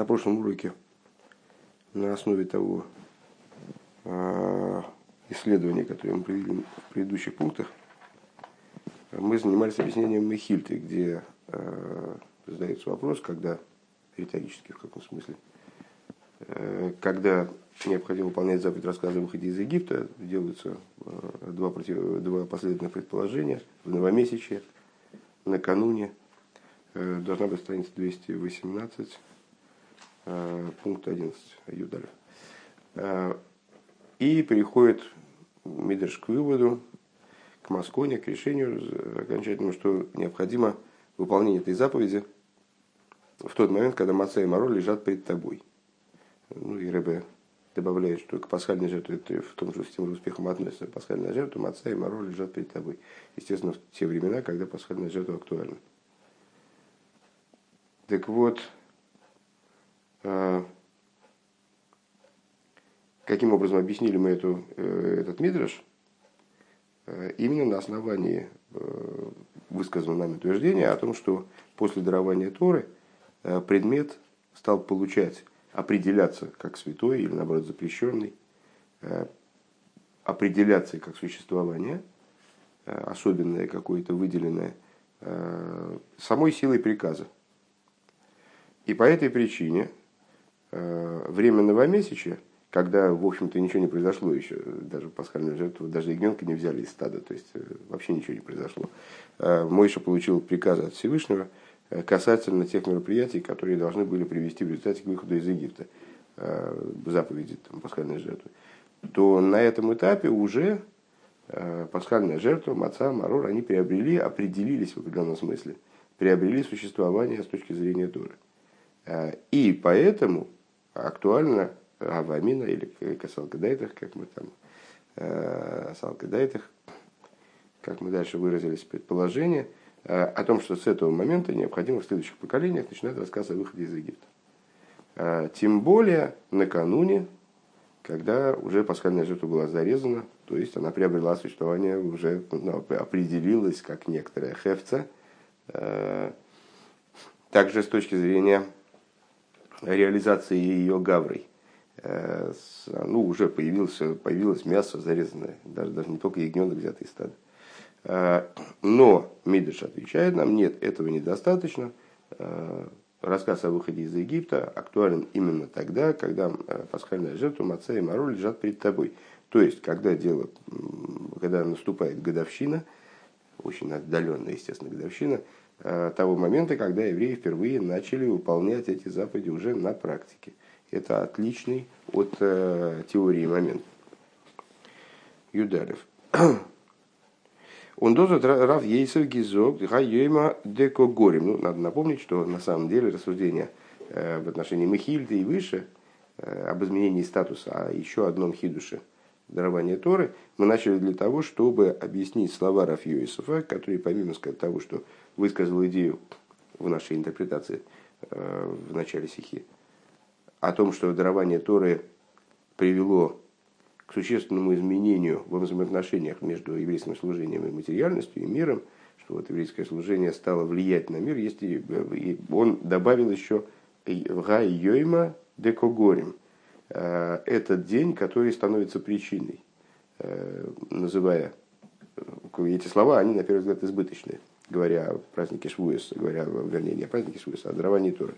На прошлом уроке на основе того исследования, которое мы провели в предыдущих пунктах, мы занимались объяснением Мехильты, где задается вопрос, когда, риторически в каком смысле, когда необходимо выполнять заповедь рассказа о выходе из Египта, делаются два, против, два последовательных предположения в новомесячье, накануне, должна быть страница 218, пункт 11 Юдаля. И переходит Мидрш к выводу, к Масконе, к решению окончательному, что необходимо выполнение этой заповеди в тот момент, когда Маца и Маро лежат перед тобой. Ну и Ребе добавляет, что к пасхальной жертве, это в том же стимул успехом относится, пасхальная жертва, Маца и Маро лежат перед тобой. Естественно, в те времена, когда пасхальная жертва актуальна. Так вот, каким образом объяснили мы эту, э, этот мидраш? Э, именно на основании э, высказанного нами утверждения о том, что после дарования Торы предмет стал получать, определяться как святой или наоборот запрещенный, определяться как существование, особенное какое-то выделенное, самой силой приказа. И по этой причине э, время новомесяча, когда, в общем-то, ничего не произошло еще, даже пасхальную жертву, даже ягненка не взяли из стада, то есть э, вообще ничего не произошло. Э, Мойша получил приказ от Всевышнего касательно тех мероприятий, которые должны были привести в результате к выходу из Египта, заповеди там, пасхальной жертвы, то на этом этапе уже пасхальная жертва, маца, марор, они приобрели, определились в определенном смысле, приобрели существование с точки зрения Торы. Э, и поэтому актуально Авамина или Касалкадайтах, как мы там, э, Салкадайтах, как мы дальше выразились, предположение э, о том, что с этого момента необходимо в следующих поколениях начинать рассказ о выходе из Египта. Тем более накануне, когда уже пасхальная жертва была зарезана, то есть она приобрела существование, уже ну, определилась как некоторая хевца. Также с точки зрения реализации ее гаврой. Э, ну, уже появилось, появилось мясо зарезанное, даже, даже не только ягненок взятый из стада. Э, но Мидыш отвечает нам, нет, этого недостаточно. Э, рассказ о выходе из Египта актуален именно тогда, когда пасхальная жертва, маца и маро лежат перед тобой. То есть, когда дело, когда наступает годовщина, очень отдаленная, естественно, годовщина, того момента, когда евреи впервые начали выполнять эти заповеди уже на практике. Это отличный от э, теории момент. Юдарев. Он дозот Рав Ейсов Гизок Хайема Деко Горем. Ну, надо напомнить, что на самом деле рассуждения э, в отношении Михильда и выше об изменении статуса, а еще одном хидуше дарования Торы, мы начали для того, чтобы объяснить слова Раф Йосифа, который помимо того, что высказал идею в нашей интерпретации э, в начале стихи о том, что дарование Торы привело к существенному изменению в взаимоотношениях между еврейским служением и материальностью, и миром, что вот еврейское служение стало влиять на мир, есть и, и он добавил еще «Гай йойма декогорим» э, – этот день, который становится причиной, э, называя эти слова, они, на первый взгляд, избыточные говоря о празднике Швуэс, говоря, вернее, не о празднике Швуэс, а о даровании Торы.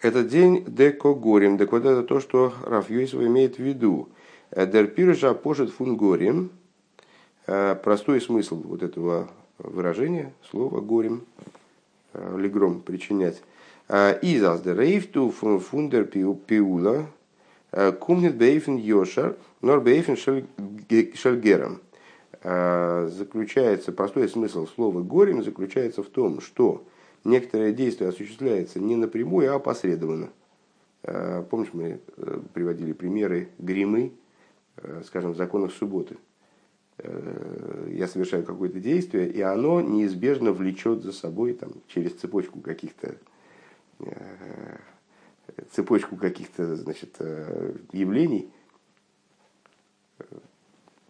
Этот день деко горем. Так вот это то, что Раф Йосиф имеет в виду. Дер пиржа пошет фун горем. Э, простой смысл вот этого выражения, слова горем, э, легром причинять. Э, дер рейфту фундер пиула кумнет бейфен йошар, нор бейфен шельгером. А, заключается, простой смысл слова «горем» заключается в том, что некоторое действие осуществляется не напрямую, а опосредованно. А, помнишь, мы э, приводили примеры гримы, э, скажем, в законах субботы. Э, я совершаю какое-то действие, и оно неизбежно влечет за собой там, через цепочку каких-то цепочку каких-то значит, явлений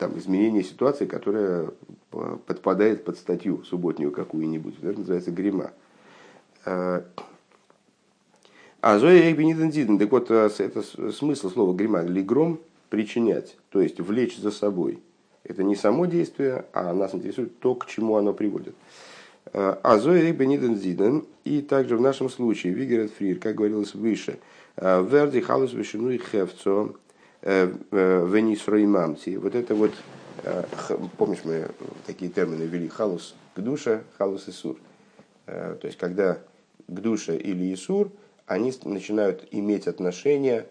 там, изменение ситуации, которая э, подпадает под статью субботнюю какую-нибудь. Это называется грима. Э, А Зоя Так вот, это смысл слова грима. Лигром – причинять, то есть влечь за собой. Это не само действие, а нас интересует то, к чему оно приводит. А Зоя Эйбениден И также в нашем случае, Вигерет Фрир, как говорилось выше, Верди халус вишину и хевцо венис мамти. Вот это вот, помнишь, мы такие термины ввели, халус к душе, халус и сур. То есть, когда к душе или Исур, они начинают иметь отношение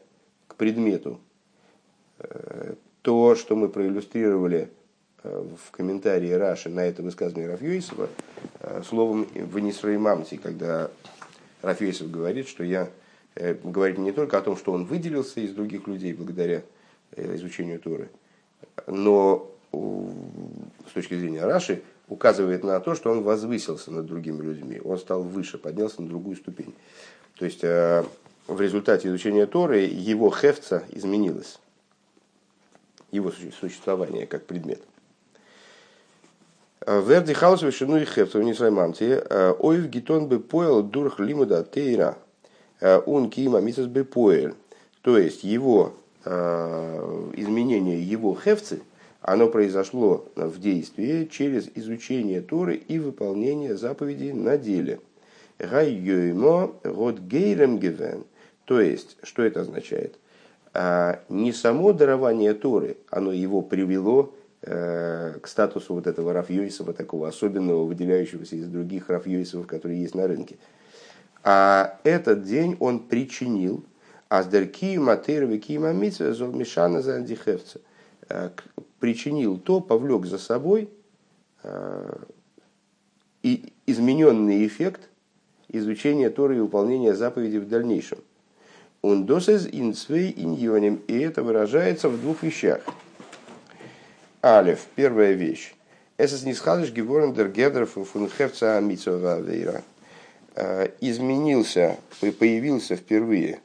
к предмету. Э, то, что мы проиллюстрировали э, в комментарии Раши на это высказывание Рафьюисова, э, словом «вынесрой мамти», когда Рафьюисов говорит, что я говорит не только о том, что он выделился из других людей благодаря изучению Торы, но с точки зрения Раши указывает на то, что он возвысился над другими людьми, он стал выше, поднялся на другую ступень. То есть э, в результате изучения Торы его хефца изменилось, его существование как предмет. Э, Верди хаус вишину и хефца в Нисраймамте. Э, Ойв гитон бы поел дурх лимуда тейра. Он кима мисас бы поел. То есть его изменение его хефцы, оно произошло в действии через изучение Торы и выполнение заповедей на деле – Гаййоймо год гейрем гивен. То есть, что это означает? А, не само дарование Торы, оно его привело э, к статусу вот этого Рафьойсова, такого особенного, выделяющегося из других Рафьойсов, которые есть на рынке. А этот день он причинил Аздерки, Матейрови, Кима Митсва, Золмишана за Андихевца. Э, причинил то, повлек за собой э, и измененный эффект изучение Торы и выполнение заповедей в дальнейшем. Он досез инцвей иньоним, и это выражается в двух вещах. Алев, первая вещь. Эсэс нисхадыш геворен дер гедер фун хевца вейра. Э, изменился, появился впервые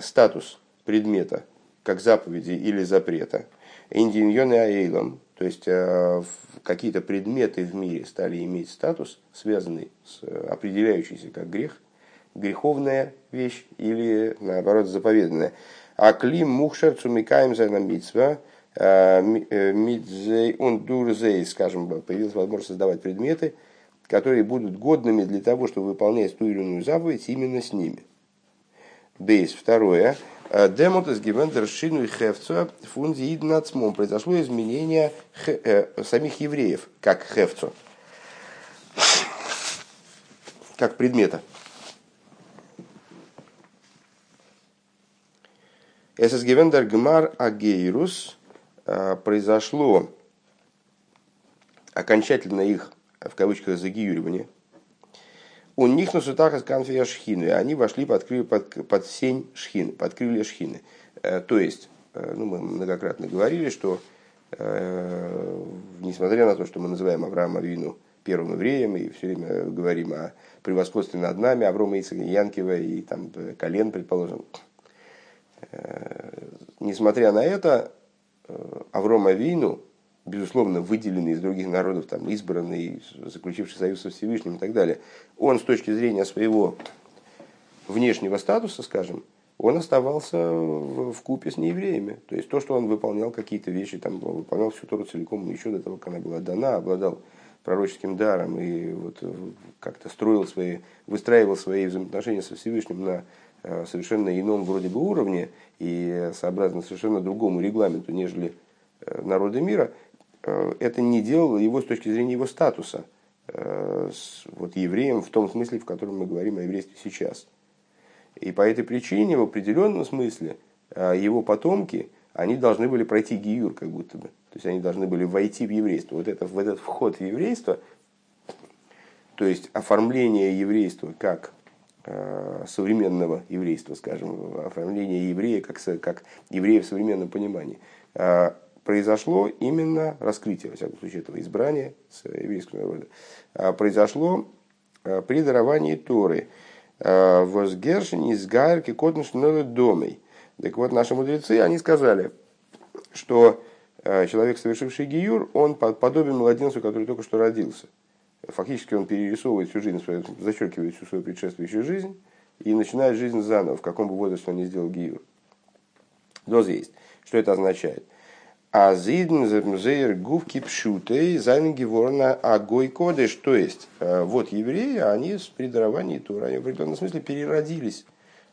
статус предмета, как заповеди или запрета. Индиньоны аэйлом, то есть э, какие-то предметы в мире стали иметь статус, связанный с э, определяющийся как грех, греховная вещь или наоборот заповеданная. А клим мухшер цумикаем за митцва э, мидзей он дурзей, скажем, появилась возможность создавать предметы, которые будут годными для того, чтобы выполнять ту или иную заповедь именно с ними. Бейс. Второе. Э, Демот из Гивендер Шину и Хевцу фунзи иднацмом. Произошло изменение э, самих евреев, как Хевцу, как предмета. Эсэс Гивендер Гмар Агейрус э, произошло окончательно их, в кавычках, загиюривание – у них на сутах из конфия шхины, они вошли под, под, под сень шхины, под крылья шхины. Э, то есть, э, ну, мы многократно говорили, что э, несмотря на то, что мы называем Авраама Вину первым евреем и все время говорим о превосходстве над нами, Аврома Ицека, Янкива и там колен, предположим, несмотря на это, Аврома Вину безусловно, выделенный из других народов, там, избранный, заключивший союз со Всевышним и так далее, он с точки зрения своего внешнего статуса, скажем, он оставался в, купе с неевреями. То есть то, что он выполнял какие-то вещи, там, выполнял всю Тору целиком, еще до того, как она была дана, обладал пророческим даром и вот как-то строил свои, выстраивал свои взаимоотношения со Всевышним на э, совершенно ином вроде бы уровне и сообразно совершенно другому регламенту, нежели э, народы мира – Э, это не делало его с точки зрения его статуса э, вот евреем в том смысле, в котором мы говорим о еврействе сейчас. И по этой причине, в определенном смысле, э, его потомки, они должны были пройти гиюр, как будто бы. То есть они должны были войти в еврейство. Вот это, в этот вход в еврейство, то есть оформление еврейства как современного еврейства, скажем, оформление еврея как, как еврея в современном понимании, произошло именно раскрытие, во всяком случае, этого избрания с еврейского народа, а, произошло а, при даровании Торы. А, Возгершин из Гайрки Котнш домой. Так вот, наши мудрецы, они сказали, что человек, совершивший гиюр, он подобен младенцу, который только что родился. Фактически он перерисовывает всю жизнь, свою, зачеркивает всю свою предшествующую жизнь, и начинает жизнь заново, в каком бы возрасте он не сделал гиюр. Доз есть. Что это означает? А зидн зер гувки пшутей зайнги ворона агой кодыш. То есть, э, вот евреи, они с даровании Тора, они в определенном смысле переродились.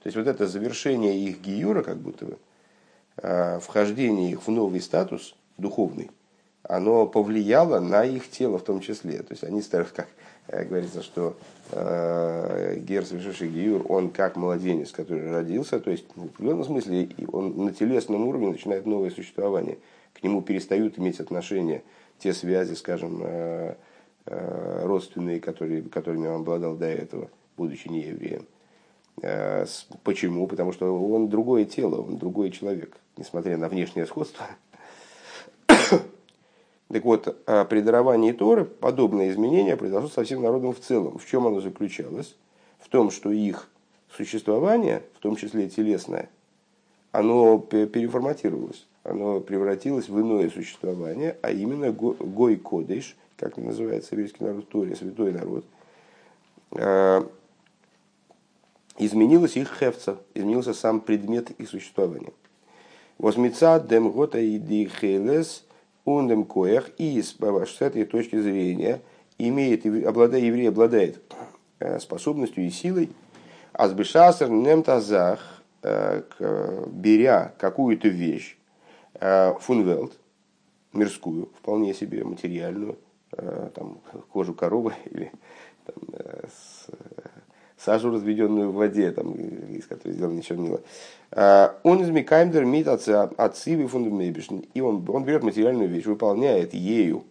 То есть, вот это завершение их гиюра, как будто бы, э, вхождение их в новый статус духовный, оно повлияло на их тело в том числе. То есть, они стали, как э, говорится, что э, Гер, совершивший Гиюр, он как младенец, который родился, то есть в определенном смысле он на телесном уровне начинает новое существование – к нему перестают иметь отношение те связи, скажем, э, э, родственные, которые, которыми он обладал до этого, будучи не евреем. Э, почему? Потому что он другое тело, он другой человек, несмотря на внешнее сходство. Так вот, при даровании Торы подобное изменение произошло со всем народом в целом. В чем оно заключалось? В том, что их существование, в том числе телесное, оно переформатировалось оно превратилось в иное существование, а именно Гой Кодыш, как называется еврейский народ Торе, святой народ, а, изменилось их хевца, изменился сам предмет их существования. Возмеца дем гота и дихелес ундем коях и с этой точки зрения имеет, обладает, еврей обладает э, способностью и силой, а с бешасер немтазах, э, беря какую-то вещь, Э, фунвелт, мирскую, вполне себе материальную, э, там, кожу коровы или там, э, сажу, разведенную в воде, там, из которой сделаны чернила. Он из Микаймдер мит отцивы фундамебишн. И он, он берет материальную вещь, выполняет ею,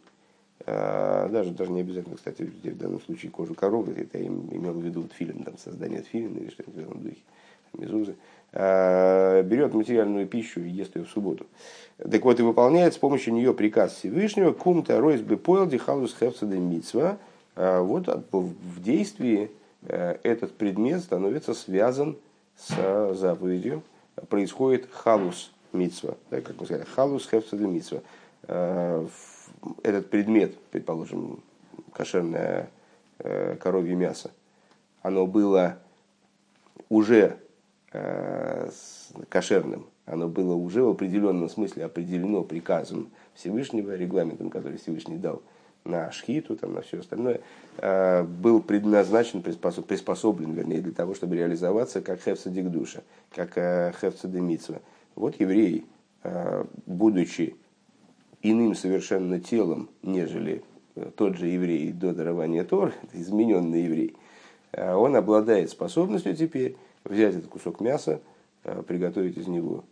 даже, даже не обязательно, кстати, в данном случае кожу коровы, это я имел в виду фильм, там, создание фильма или что-нибудь в этом духе, мезузы. Э, берет материальную пищу и ест ее в субботу. Так вот, и выполняет с помощью нее приказ Всевышнего «Кум-то ройс бы поэлди халус хефцеде митцва». Э, вот в действии э, этот предмет становится связан с заповедью. Происходит халус митцва, да, как мы сказали, халус хефцеде митцва. Этот предмет, предположим, кошерное коровье мясо, оно было уже кошерным, оно было уже в определенном смысле определено приказом Всевышнего, регламентом, который Всевышний дал на шхиту, там, на все остальное, э, был предназначен, приспособ, приспособлен, вернее, для того, чтобы реализоваться как хефца душа, как э, хефца демитсва. Вот еврей, будучи иным совершенно телом, нежели тот же еврей до дарования Тор, измененный еврей, он обладает способностью теперь взять этот кусок мяса, э, приготовить из него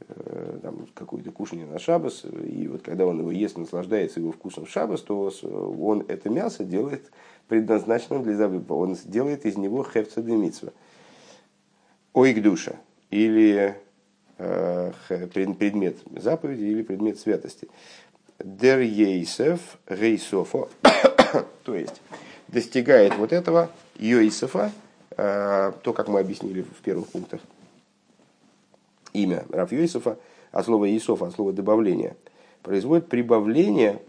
э, там, какое-то кушание на шабас, и вот когда он его ест, наслаждается его вкусом в шабас, то он это мясо делает предназначенным для забыва. Он делает из него хевца демитсва. Оик душа. Или э, предмет заповеди, или предмет святости. Дер ейсев рейсофо. То есть достигает вот этого Йосифа, Э, то, как мы объяснили в первых пунктах. Имя Раф Йосифа от слова Исоф, от слова добавление, производит прибавление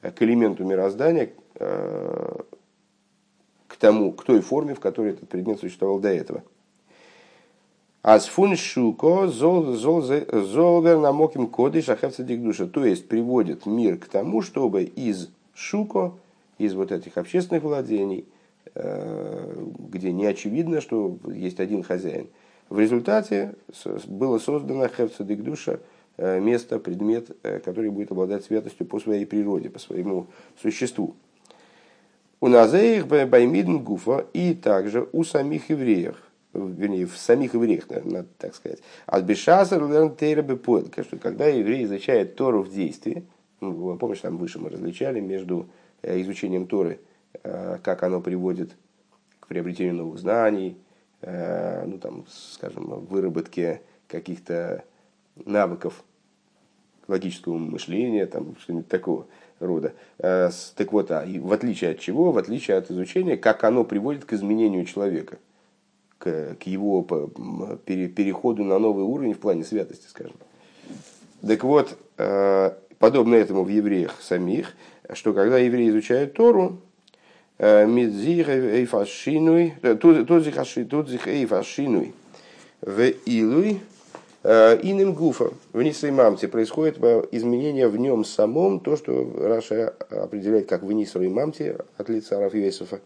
к элементу мироздания, э, к тому, к той форме, в которой этот предмет существовал до этого. Асфун шуко золвер намоким коды шахевцадик душа. То есть приводит мир к тому, чтобы из шуко, из вот этих общественных владений – Э, где не очевидно, что есть один хозяин. В результате было создано Хевцедик душа, э, место, предмет, э, который будет обладать святостью по своей природе, по своему существу. У Назеих Баймидн Гуфа и также у самих евреев, вернее, в самих евреях, надо так сказать. От Бешазар Лернтейра что когда еврей изучает Тору в действии, ну, помнишь, там выше мы различали между изучением Торы – Э, как оно приводит к приобретению новых знаний, э, ну, там, скажем, выработке каких-то навыков логического мышления, там, что-нибудь такого рода. Э, так вот, а в отличие от чего? В отличие от изучения, как оно приводит к изменению человека, к, его переходу на новый уровень в плане святости, скажем. Так вот, подобно этому в евреях самих, что когда евреи изучают Тору, Мидзих эйфашинуй, тут зих эйфашинуй в илуй иным гуфа. В нисой мамте происходит изменение в нем самом, то, что Раша определяет как в нисой мамте от лица Рафьесофа,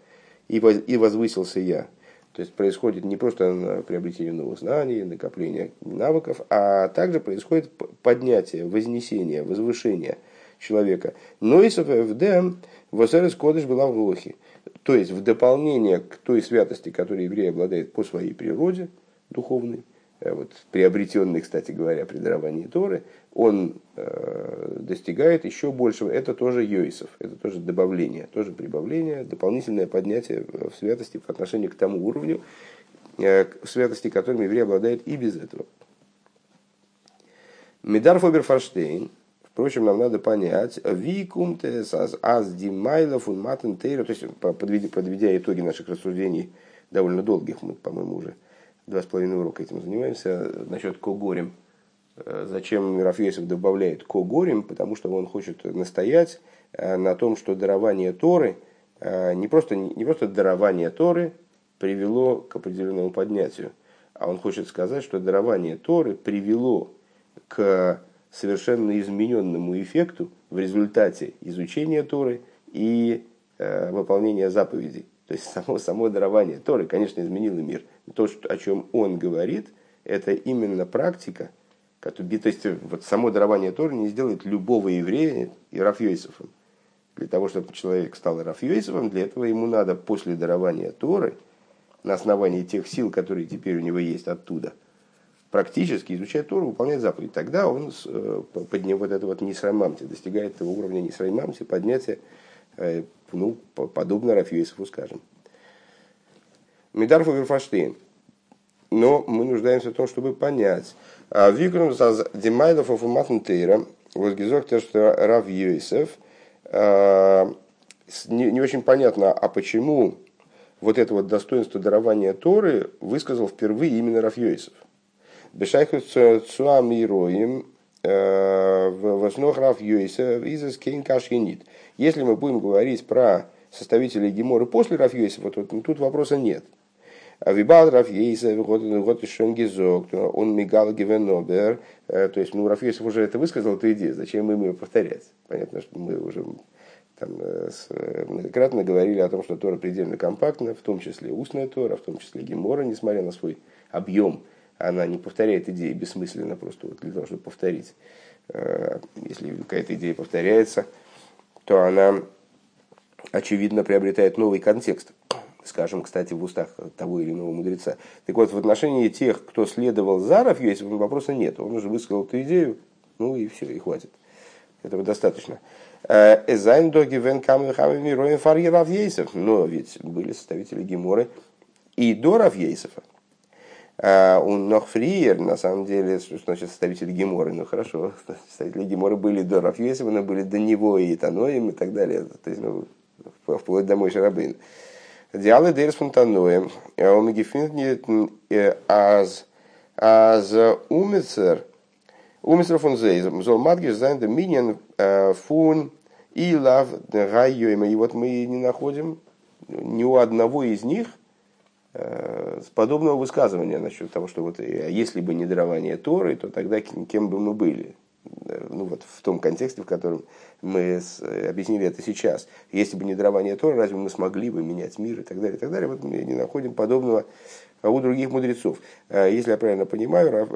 и возвысился я. То есть происходит не просто приобретение новых знаний, накопление навыков, а также происходит поднятие, вознесение, возвышение человека. Но и Дэм Восерес Кодыш была в Лохе. То есть в дополнение к той святости, которой еврей обладает по своей природе духовной, э, вот, приобретенный, кстати говоря, при даровании Торы, он э, достигает еще большего. Это тоже Йойсов, это тоже добавление, тоже прибавление, дополнительное поднятие в святости по отношению к тому уровню э, святости, которым еврей обладает и без этого. Медар Впрочем, нам надо понять, викумтес аз димайлов un матен то есть подведя, подведя итоги наших рассуждений, довольно долгих, мы, по-моему, уже два с половиной урока этим занимаемся, насчет Когорем, Э, зачем Рафьесов добавляет когорим, потому что он хочет настоять э, на том, что дарование Торы, э, не просто, не просто дарование Торы привело к определенному поднятию, а он хочет сказать, что дарование Торы привело к совершенно измененному эффекту в результате изучения Торы и выполнения заповедей. То есть само, само дарование Торы, конечно, изменило мир. То, о чем он говорит, это именно практика – то есть вот само дарование Торы не сделает любого еврея и Рафьёйсовым. Для того, чтобы человек стал Рафьёйсовым, для этого ему надо после дарования Торы, на основании тех сил, которые теперь у него есть оттуда, практически изучать Тору, выполнять заповедь. Тогда он э, подним вот это вот нисрамамти, достигает того уровня нисрамамти, поднятия, э, ну, подобно Рафьёйсову, скажем. Мидар Фаверфаштейн. Но мы нуждаемся в том, чтобы понять, а Викрум Димайлов Афуматнтейра, вот Гизок, то, что Рав Йосеф, а, не, очень понятно, а почему вот это вот достоинство дарования Торы высказал впервые именно Йосеф. Бешайху Цуам Ироим а, в основах Рав Йосеф из Кейн Кашьянит. Если мы будем говорить про составителей Геморы после Рав Йосефа, то тут вопроса нет – а Вибал Рафьейса, вот Шенгизок, он мигал Гивенобер. Э, то есть, ну, Рафьейсов уже это высказал, эту идею, зачем им ее повторять? Понятно, что мы уже там, э, э, многократно говорили о том, что Тора предельно компактна, в том числе устная Тора, в том числе Гемора, несмотря на свой объем, она не повторяет идеи бессмысленно, просто вот для того, чтобы повторить. Если какая-то идея повторяется, то она, очевидно, приобретает новый контекст скажем, кстати, в устах того или иного мудреца. Так вот, в отношении тех, кто следовал за Рафьесовым, вопроса нет. Он уже высказал эту идею, ну и все, и хватит. Этого достаточно. Э, Эзайн доги вен фарги Рафьесов. Но ведь были составители Геморы и до Рафьесова. У Нохфриер, на самом деле, что значит составители Геморы? Ну хорошо, составители Геморы были до Рафьесова, но были до него и Таноем и так далее. То есть, ну, вплоть до Мой Шарабейна. Диалы дерс фонтануем. Омегифинт аз аз умицер умицер фон зейзом. Зол мадгиш зайн де миньян фун и лав гайойма. И вот мы не находим ни у одного из них э, подобного высказывания насчет того, что вот э, если бы не дарование Торы, то тогда кем бы мы были. Э, ну вот в том контексте, в котором мы э, объяснили это сейчас. Если бы не дарование Тора, разве мы смогли бы менять мир и так далее, и так далее. Вот мы не находим подобного у других мудрецов. Э, если я правильно понимаю,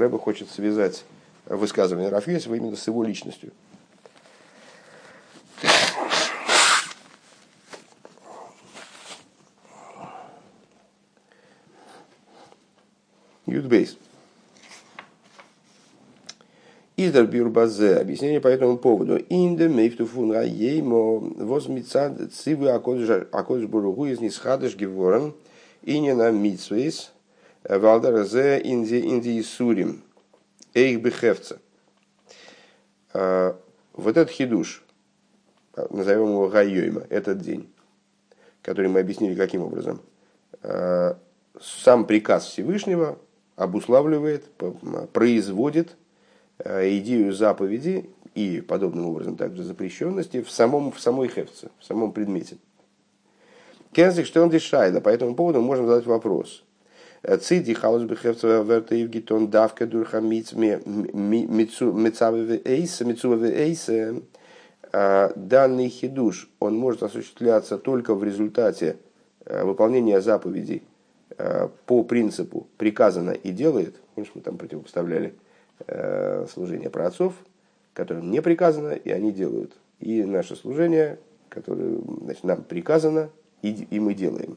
Рэба хочет связать высказывание Рафиесова именно с его личностью. Юдбейс. Идар бюрбазе. Объяснение по этому поводу. Инде мейфту фун раеймо возмицад цивы акодыш буругу из нисхадыш геворен и на митсвейс валдаразе инди инди сурим эйх бехевца. А, вот этот хидуш, назовем его Гайойма, этот день, который мы объяснили каким образом. А, сам приказ Всевышнего обуславливает, производит Э, идею заповеди и подобным образом также запрещенности в, самом, в самой хефце, в самом предмете. Кензик, что он дешайда. По этому поводу можем задать вопрос. Циди хаус бехевцева верта Евгитон давка дурха мицуве эйса. Данный хидуш, он может осуществляться только в результате выполнения заповедей по принципу приказано и делает. Помнишь, мы там противопоставляли служение про отцов, которым не приказано, и они делают. И наше служение, которое значит, нам приказано, и, и мы делаем.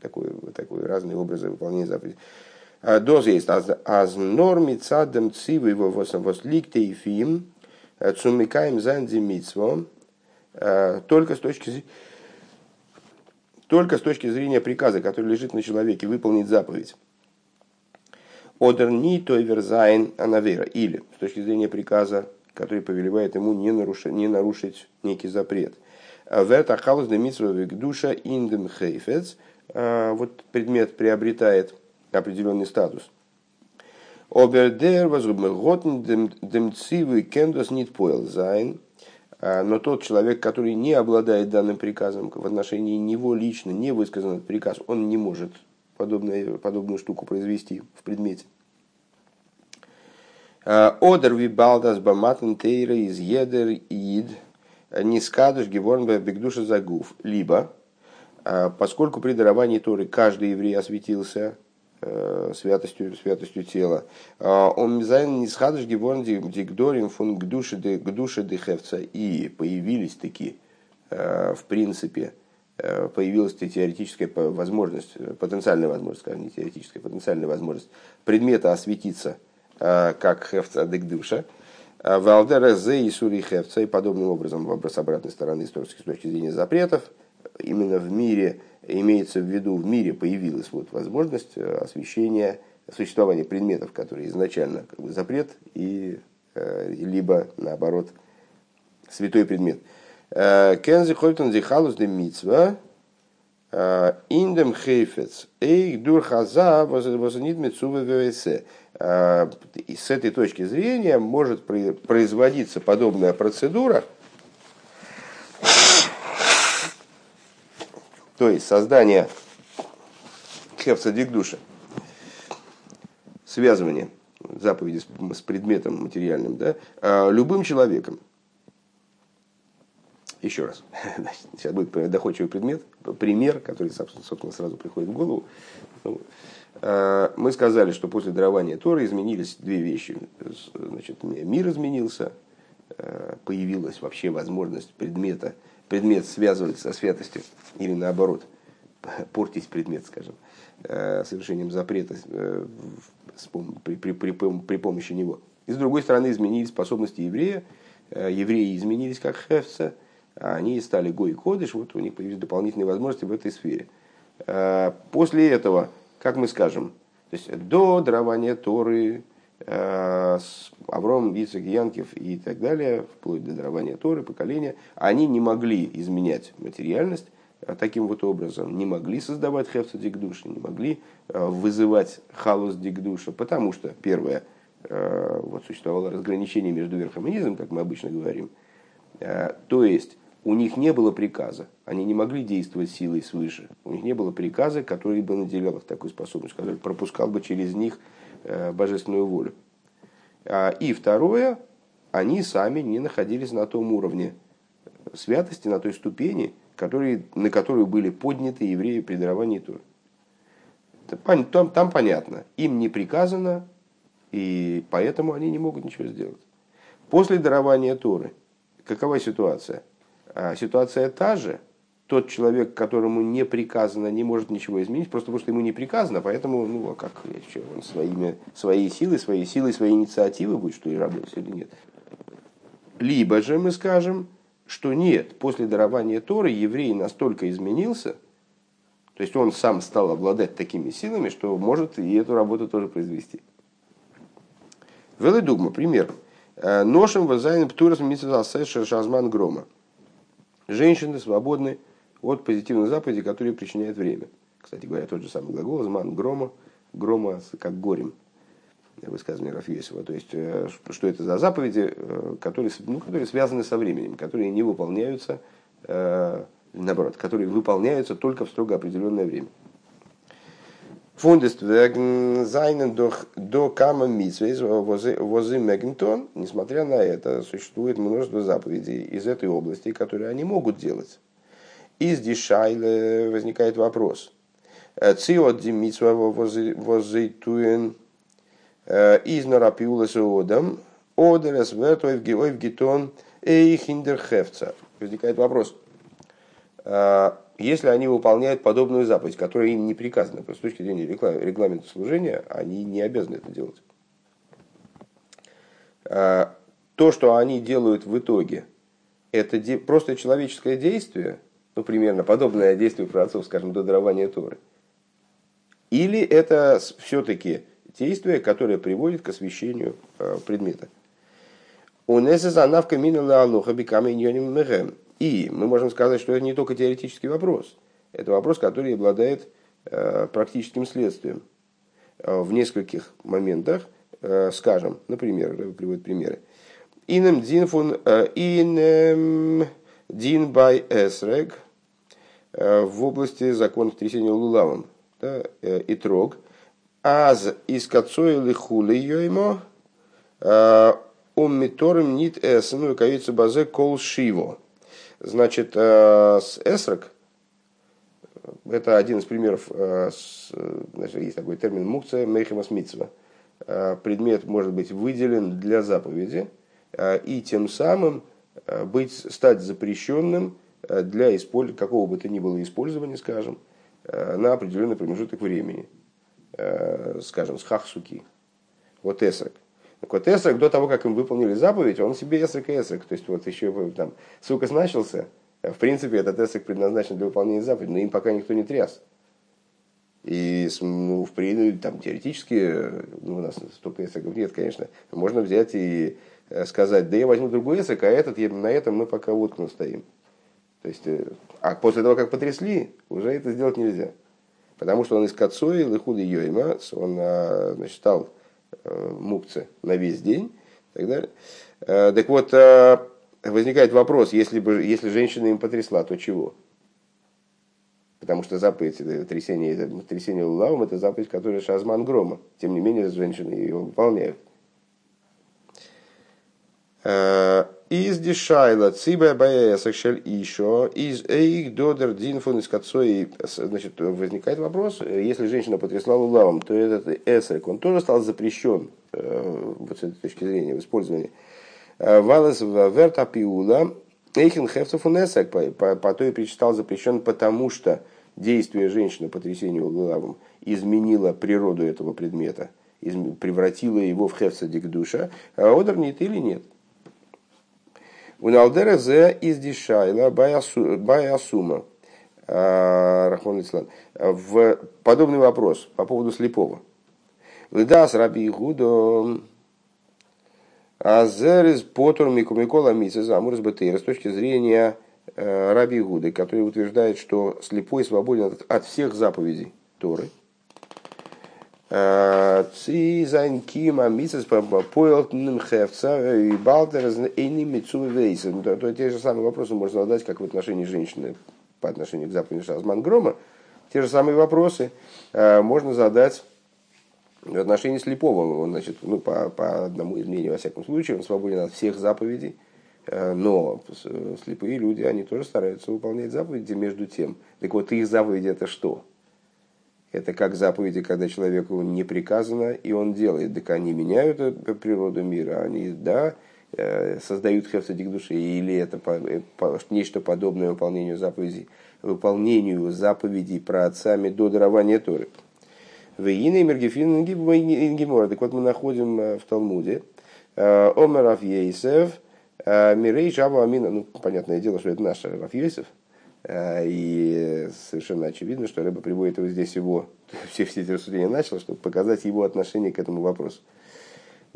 Такой, такой разные образы выполнения заповедей. А, Доз есть. Аз норми цадем цивы его восликте и фим э, цумикаем занди митсво. Э, только с точки зрения только с точки зрения приказа, который лежит на человеке, выполнить заповедь. Одер ни той верзайн анавера. Или с точки зрения приказа, который повелевает ему не нарушить, не нарушить некий запрет. Верта хаус де душа индем хейфец. Вот предмет приобретает определенный статус. Обердер возгубмерготн демцивы кендос нит поел зайн. Но тот человек, который не обладает данным приказом, в отношении него лично не высказан этот приказ, он не может подобную, подобную штуку произвести в предмете. Одер ви балдас баматен тейра из едер ид не скадыш геворн бегдуша загув. Либо, поскольку при даровании Торы каждый еврей осветился святостью, святостью тела, он мизайн не скадыш геворн дигдорим фун гдуши дехевца. И появились такие, в принципе, появилась теоретическая возможность, потенциальная возможность, скажем, не теоретическая, потенциальная возможность предмета осветиться – Э, как хефца дегдуша. Э, Валдера зе и сури хефца. И подобным образом, вопрос обратной стороны с точки зрения запретов, именно в мире, имеется в виду, в мире появилась вот возможность э, освещения, существования предметов, которые изначально как бы, запрет, и либо, наоборот, святой предмет. Кензи хойтон зихалус де митцва, индем хейфец, эйх дур хаза, вознит митцува ввс. Э, и с этой точки зрения может производиться подобная процедура, то есть создание хефца дикдуша, связывание заповеди с предметом материальным, да, э, любым человеком. Еще раз. сейчас будет доходчивый предмет, пример, который, собственно, сразу приходит в голову. Ну, Э, мы сказали, что после дарования Торы изменились две вещи. Значит, мир изменился, появилась вообще возможность предмета, предмет связывать со святостью, или наоборот, портить предмет, скажем, э, совершением запрета при, при, при, при помощи него. И с другой стороны, изменились способности еврея. Евреи изменились как хефца, а они стали гой и кодыш, вот у них появились дополнительные возможности в этой сфере. После этого как мы скажем, то есть до дарования Торы, э, Авром, Ицек, Янкев и так далее, вплоть до дарования Торы, поколения, они не могли изменять материальность э, таким вот образом, не могли создавать хефца дикдуши, не могли э, вызывать халус дикдуша, потому что, первое, вот существовало разграничение между верхом и низом, как мы обычно говорим, то есть у них не было приказа, они не могли действовать силой свыше. У них не было приказа, который бы наделял их такой способностью, который пропускал бы через них э, божественную волю. А, и второе, они сами не находились на том уровне святости, на той ступени, который, на которую были подняты евреи при даровании Торы. Там, там понятно, им не приказано, и поэтому они не могут ничего сделать. После дарования Торы, какова ситуация? А ситуация та же. Тот человек, которому не приказано, не может ничего изменить, просто потому что ему не приказано, поэтому, ну, а как, что, он своими, своей силой, своей силой, своей инициативой будет что ли работать или нет. Либо же мы скажем, что нет, после дарования Торы еврей настолько изменился, то есть он сам стал обладать такими силами, что может и эту работу тоже произвести. Веледугма, пример. Э, Ношем вазайн птурас митсвал шазман грома. Женщины свободны от позитивных заповедей, которые причиняют время. Кстати говоря, тот же самый глагол «зман грома», грома как горем, высказывание Рафьесова. То есть, э, что это за заповеди, э, которые, ну, которые связаны со временем, которые не выполняются э, наоборот, которые выполняются только в строго определенное время. Фундествеген зайнен до кама митсвейз возы мегнтон, несмотря на это, существует множество заповедей из этой области, которые они могут делать. Из дешайле возникает вопрос. Циот димитсва возейтуен из нарапиула одам одерес вертоев гитон эйхиндерхевца. Возникает вопрос если они выполняют подобную заповедь, которая им не приказана, с точки зрения регламента служения, они не обязаны это делать. То, что они делают в итоге, это просто человеческое действие, ну, примерно подобное действию праотцов, скажем, до дарования Торы. Или это все-таки действие, которое приводит к освещению а, предмета. И мы можем сказать, что это не только теоретический вопрос, это вопрос, который обладает э, практическим следствием. Э, в нескольких моментах, э, скажем, например, приводит примеры. Инем дин фун инем дин бай эсрег в области законов трясения лулавом да, и трог. Аз из кацой лихули йоймо уммиторим нит эсену и кавица базе кол шиво. Значит, э, с эсрок, это один из примеров, э, значит, есть такой термин мукция мейхемас митцва. Э, предмет может быть выделен для заповеди и тем самым быть, стать запрещенным для использ... какого бы то ни было использования, скажем, на определенный промежуток времени. Скажем, с хахсуки. Вот эсрок. Так вот, эсрак, до того, как им выполнили заповедь, он себе эсрак и эсрак. То есть, вот еще там, сука начался, в принципе, этот эсрак предназначен для выполнения заповеди, но им пока никто не тряс. И ну, в принципе, там, теоретически, ну, у нас столько эсраков нет, конечно, можно взять и э, сказать, да я возьму другой эсрак, а этот, на этом мы пока воткну стоим. То есть, э, а после того, как потрясли, уже это сделать нельзя. Потому что он из Кацои, Лыхуды Йойма, он а, значит, стал Э, мукцы на весь день и так далее. Э, так вот, э, возникает вопрос, если, бы, если женщина им потрясла, то чего? Потому что заповедь трясения, трясения лулавом – это заповедь, которая шазман грома. Тем не менее, женщины ее выполняют. Из дешайла цибе баэсакшель еще из эйх додер динфон из кацои. Значит, возникает вопрос, если женщина потрясла лулавом, то этот эсек, он тоже стал запрещен э, вот с этой точки зрения в использовании. Э, Валес верта пиула эйхен хефцев эсек, по той причине стал запрещен, потому что действие женщины по трясению лулавом изменило природу этого предмета, превратило его в хефца дикдуша, а одер нет или нет. У Налдера зе из Дишайла Баясума. А, Рахман Ислам. В подобный вопрос по поводу слепого. Лидас Раби Гудо Азерис Потур Микумикола Мисес Амурс Бетейра с точки зрения э, Раби Гуды, который утверждает, что слепой свободен от всех заповедей Торы – Ци зайн кима мисас поэлтным хевца и балдер эйни митсу вейса. То те же самые вопросы можно задать, как в отношении женщины по отношению к заповеди Шазман Грома. Те же самые вопросы можно задать в отношении слепого. Он, значит, ну, по, по одному из мнений, во всяком случае, он свободен от всех заповедей. Но слепые люди, они тоже стараются выполнять заповеди между тем. Так вот, их заповеди это что? Это как заповеди, когда человеку не приказано, и он делает. Так они меняют природу мира, они, да, э, создают хефсадик души, или это э, нечто подобное выполнению заповедей, выполнению заповедей про отцами до дарования Торы. Вейна и Мергефин Ингемора. Так вот мы находим э, в Талмуде Омер Рафьейсев, Мирей Жаба Амина. Ну, понятное дело, что это наш Рафьейсев – Э, и совершенно очевидно, что Рэба приводит его здесь его, все, все эти рассуждения начал, чтобы показать его отношение к этому вопросу.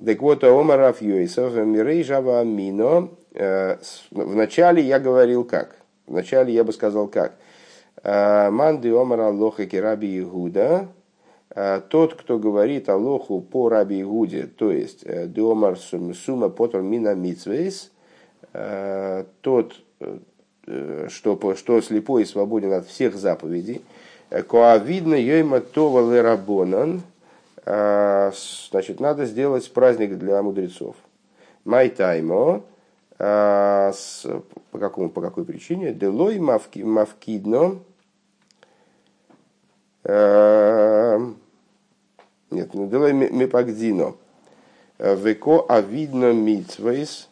Так вот, Омар Раф Йойсов, Мирей Жава Амино. Э, вначале я говорил как? Вначале я бы сказал как? «Э, Манды Омар Аллоха Раби Игуда. Тот, кто говорит Аллоху по Раби Игуде, то есть Диомар Сума Потор Мина Мицвейс, тот что, что слепой свободен от всех заповедей. Коавидно йойма това лерабонан. Значит, надо сделать праздник для мудрецов. Майтаймо. По, какому, по какой причине? Делой мавки, мавкидно. Нет, ну делай мепагдино. Веко авидно митсвейс.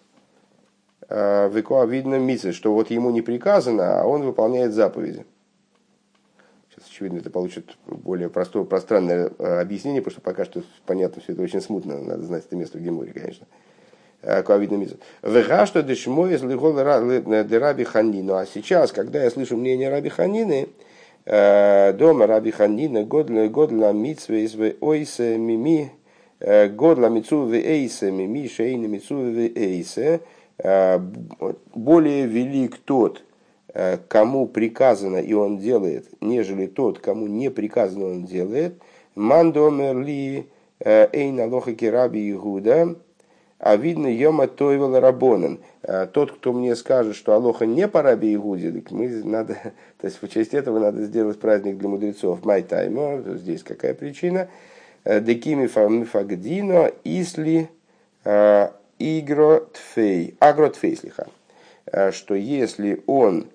Веко авидно митсвейс, что вот ему не приказано, а он выполняет заповеди. Сейчас, очевидно, это получит более простое, пространное э, объяснение, потому что пока что понятно, все это очень смутно, надо знать это место в Геморе, конечно. Коавидно митсвейс. Вега что дешмой из раби ханину. А сейчас, когда я слышу мнение раби ханины, э, дома раби ханина годля годля митсвейс в ойсе мими Э, Годла мицу эйсе, мими шейна мицу эйсе. Э, более велик тот, э, кому приказано и он делает, нежели тот, кому не приказано он делает. Мандомер ли эйна лохаки раби Игуда, а видно йома тойвел рабонан. Тот, кто мне скажет, что Алоха не по раби Игуде, мы надо, то есть в честь этого надо сделать праздник для мудрецов. Май тайма, здесь какая причина? Декими фагдино исли э, игро тфей, агро тфей слиха, э, что если он,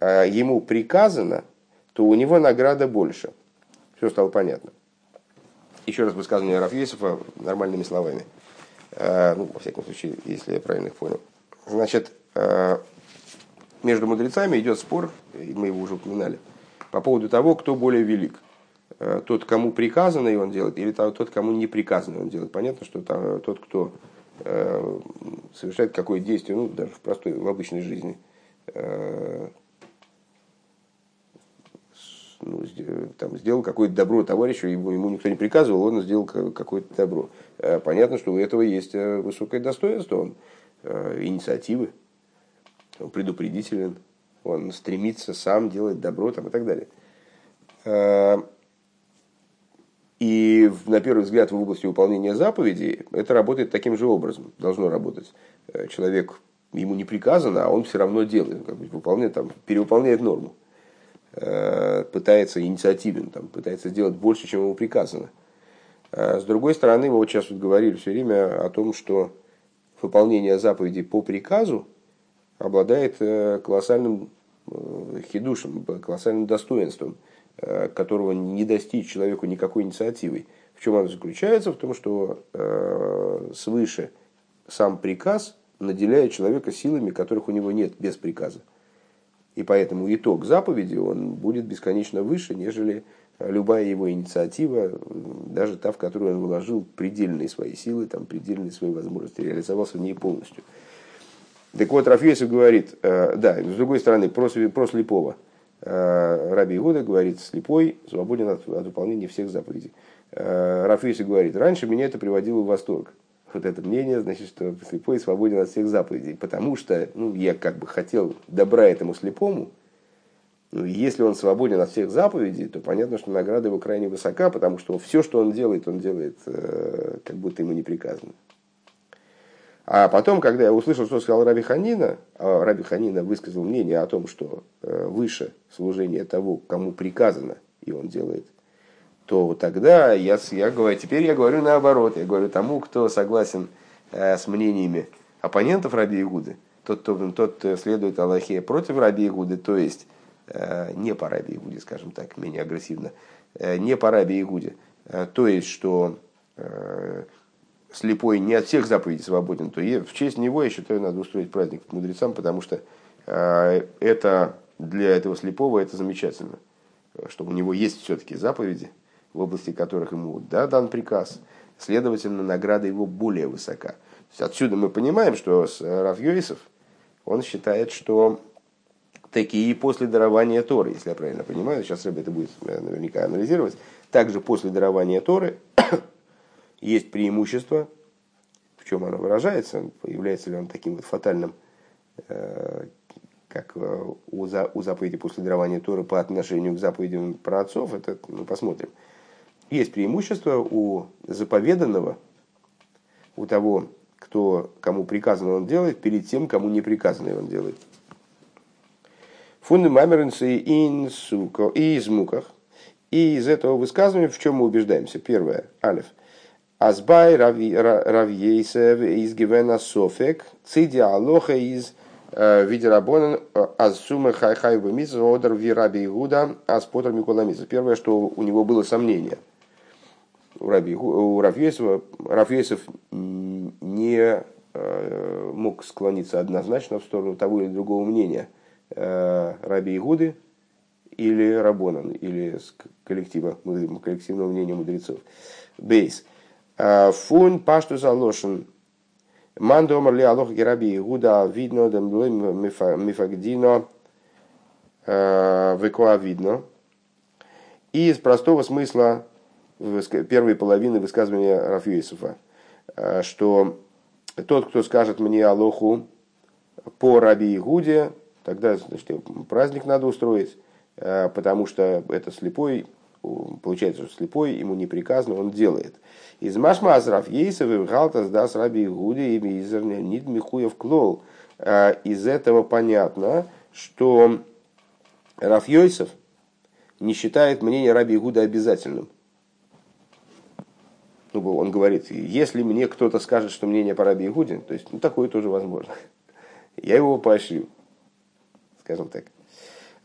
э, ему приказано, то у него награда больше. Все стало понятно. Еще раз высказывание Рафьесова нормальными словами. Ну, во всяком случае, если я правильно их понял. Значит, между мудрецами идет спор, и мы его уже упоминали, по поводу того, кто более велик. Э, тот, кому приказано, и он делает, или тот, кому не приказано, он делает. Понятно, что тот, кто э, совершает какое действие, ну, даже в простой, в обычной жизни, э, ну, там, сделал какое-то добро товарищу, ему, ему никто не приказывал, он сделал какое-то добро. Понятно, что у этого есть высокое достоинство, он инициативы, он предупредителен, он стремится сам делать добро там, и так далее. И на первый взгляд в области выполнения заповедей это работает таким же образом, должно работать. Э, человек, ему не приказано, а он все равно делает, как бы выполняет, там, перевыполняет норму. Э, пытается инициативен, там, пытается сделать больше, чем ему приказано. Э, с другой стороны, мы вот сейчас вот говорили все время о том, что выполнение заповедей по приказу обладает колоссальным хидушем, колоссальным достоинством – которого не достичь человеку никакой инициативой. В чем она заключается? В том, что э, свыше сам приказ наделяет человека силами, которых у него нет без приказа. И поэтому итог заповеди он будет бесконечно выше, нежели любая его инициатива, даже та, в которую он вложил предельные свои силы, там, предельные свои возможности, реализовался в ней полностью. Так вот, Рафьесов говорит, э, да, с другой стороны, про, про слепого – Э, Раби Игуда говорит, слепой свободен от, от выполнения всех заповедей. Э, Рафиси говорит, раньше меня это приводило в восторг. Вот это мнение, значит, что слепой свободен от всех заповедей. Потому что ну, я как бы хотел добра этому слепому, ну, если он свободен от всех заповедей, то понятно, что награда его крайне высока, потому что все, что он делает, он делает, э, как будто ему не приказано. А потом, когда я услышал, что сказал Раби Ханина, а Раби Ханина высказал мнение о том, что э, выше служение того, кому приказано, и он делает, то тогда я, я говорю, теперь я говорю наоборот. Я говорю тому, кто согласен э, с мнениями оппонентов Раби Игуды, тот, тот, тот следует Аллахе против Раби Игуды, то есть э, не по Раби Игуде, скажем так, менее агрессивно, не по Раби Игуде, то есть, что слепой не от всех заповедей свободен, то в честь него, я считаю, надо устроить праздник мудрецам, потому что э, это для этого слепого это замечательно, что у него есть все-таки заповеди, в области которых ему да, дан приказ, следовательно, награда его более высока. отсюда мы понимаем, что с Рафьёисов он считает, что такие после дарования Торы, если я правильно понимаю, сейчас Рэбби это будет э, наверняка анализировать, также после дарования Торы есть преимущество, в чем оно выражается, является ли он таким вот фатальным, э, как э, у, за, у заповеди после дарования Торы по отношению к заповедям про отцов, это мы посмотрим. Есть преимущество у заповеданного, у того, кто, кому приказано он делает, перед тем, кому не приказано он делает. Фундамамеренцы и инсуко и из муках. И из этого высказывания в чем мы убеждаемся? Первое. Алиф. Азбай равьейсев из гивена софек, циди алоха из э, виде рабонан э, азсума хайхай бемиз одер вираби игуда аспотер миколамиз. Первое, что у него было сомнение. У, Равьесова, Равьесов не э, мог склониться однозначно в сторону того или другого мнения Раби Игуды или Рабонан, или коллектива, коллективного мнения мудрецов. Бейс. Э, фун пашту залошен. Ман домар ли алох гераби гуда видно дем мифагдино э, векуа видно. И из простого смысла первой половины высказывания Рафюисова, э, что тот, кто скажет мне Алоху по Раби Игуде, тогда значит, праздник надо устроить, потому что это слепой, получается, что слепой, ему не приказано, он делает. Из Машма Азраф Ейсов и Галтас Дас Раби Гуди и Мизерне Нид Михуев Клол. А, из этого понятно, что Раф Йойсов не считает мнение Раби Гуда обязательным. Ну, он говорит, если мне кто-то скажет, что мнение по Раби Игуде, то есть ну, такое тоже возможно. Я его поощрю, скажем так.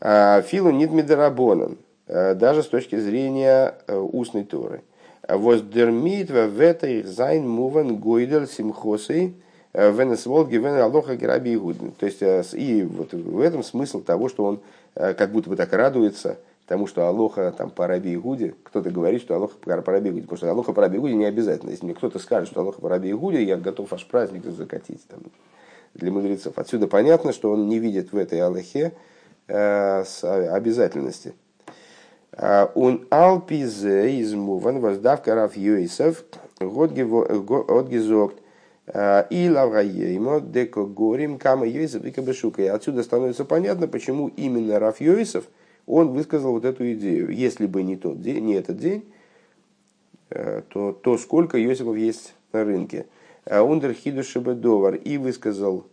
А, Филу Нидмидарабонан, а, даже с точки зрения э, устной Торы – Воздермит в этой зайн муван гойдер симхосей венесвол гивен алоха гераби игудин. То есть э, и вот в этом смысл того, что он э, как будто бы так радуется тому, что Алоха там по Раби Игуде, кто-то говорит, что Алоха по Раби Игуде, потому что Алоха по Раби Игуде не обязательно. Если мне кто-то скажет, что Алоха по Раби Игуде, я готов аж праздник закатить там, для мудрецов. Отсюда понятно, что он не видит в этой Аллахе э, обязательности. Он алпизе из воздавка Раф Йосеф отгизокт и лавраеймо деко горим кама Йосеф и кабешука. И отсюда становится понятно, почему именно Раф Йосеф он высказал вот эту идею. Если бы не, тот день, не этот день, э, то, то сколько Йосифов есть на рынке. Ундер Хидушебедовар и высказал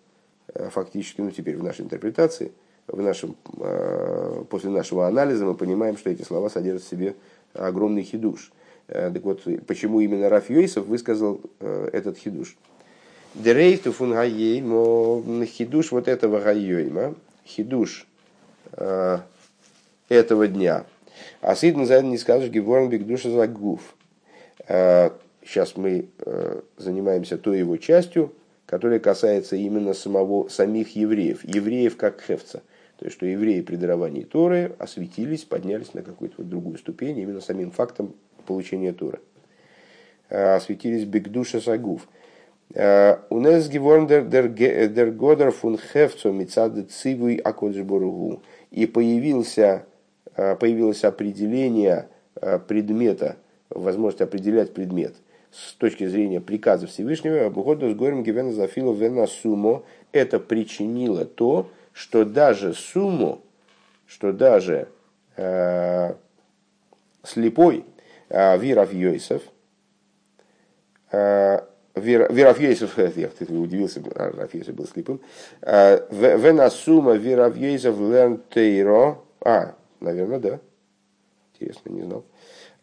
э, фактически, ну теперь в нашей интерпретации – в нашем, э, после нашего анализа мы понимаем, что эти слова содержат в себе огромный хидуш. Э, так вот, почему именно Раф Йойсов высказал э, этот хидуш? Дерейфту фун хидуш вот этого гайойма, хидуш этого дня. А сидн за не скажешь геворн душа за гуф. Сейчас мы занимаемся той его частью, которая касается именно самого, самих евреев, евреев как хевца. То есть, что евреи при даровании Торы осветились, поднялись на какую-то другую ступень именно самим фактом получения Торы. Э, осветились бигдуша сагув. Э, у нас геворндер дер годер фун хевцо мицады цивуй. И появился, э, появилось определение предмета, возможность определять предмет с точки зрения приказа Всевышнего, обходу с горем гивена зафилу вена сумо, это причинило то, что даже сумму, что даже э, слепой э, Виров Йосиф, э, Йосиф, я удивился, Виров Йосиф был слепым, э, Венасума Виров Йосиф Лентейро, а, наверное, да, интересно, не знал,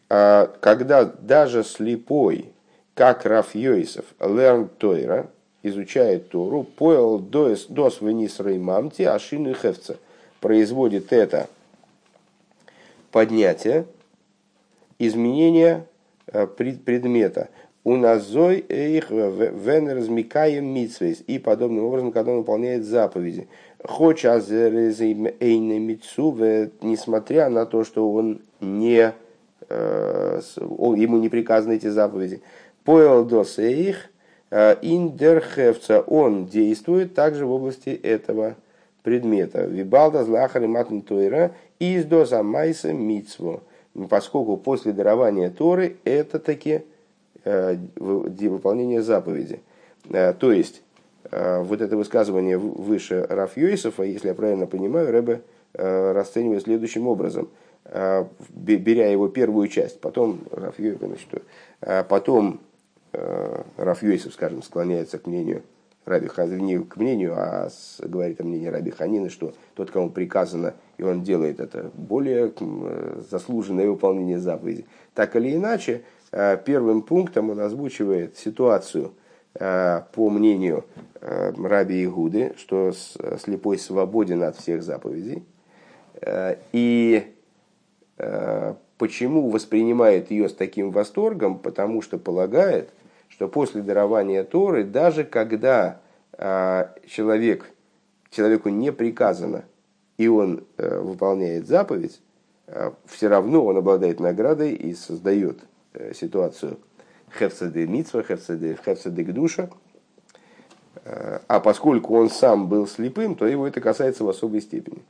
э, когда даже слепой, как Раф Йосиф, Лерн Тойра, изучает Тору, поел дос, венис реймамти, ашину хевца, производит это поднятие, изменение э, предмета. У назой их вен размикаем митсвейс. И подобным образом, когда он выполняет заповеди. Хоча митсу, несмотря на то, что он не, э, ему не приказаны эти заповеди. Поел дос их, Индерхевца, он действует также в области этого предмета. Вибалда злахари матн тойра из доза майса мицво. Поскольку после дарования Торы это таки э, выполнение заповеди. Э, то есть, вот это высказывание выше Раф Йосифа, если я правильно понимаю, Рэбе расценивает следующим образом. Беря его первую часть, потом Раф Йосиф, значит, потом Э, Раф Йосиф, скажем, склоняется к мнению Раби Ханина, не к мнению, а с, говорит о мнении Раби Ханина, что тот, кому приказано, и он делает это более заслуженное выполнение заповеди. Так или иначе, первым пунктом он озвучивает ситуацию, по мнению Раби Игуды, что слепой свободен от всех заповедей. И почему воспринимает ее с таким восторгом? Потому что полагает, что после дарования Торы, даже когда а, человек, человеку не приказано, и он э, выполняет заповедь, а, все равно он обладает наградой и создает э, ситуацию хефсаде митсва, хефсаде, хефсаде гдуша. А, а поскольку он сам был слепым, то его это касается в особой степени.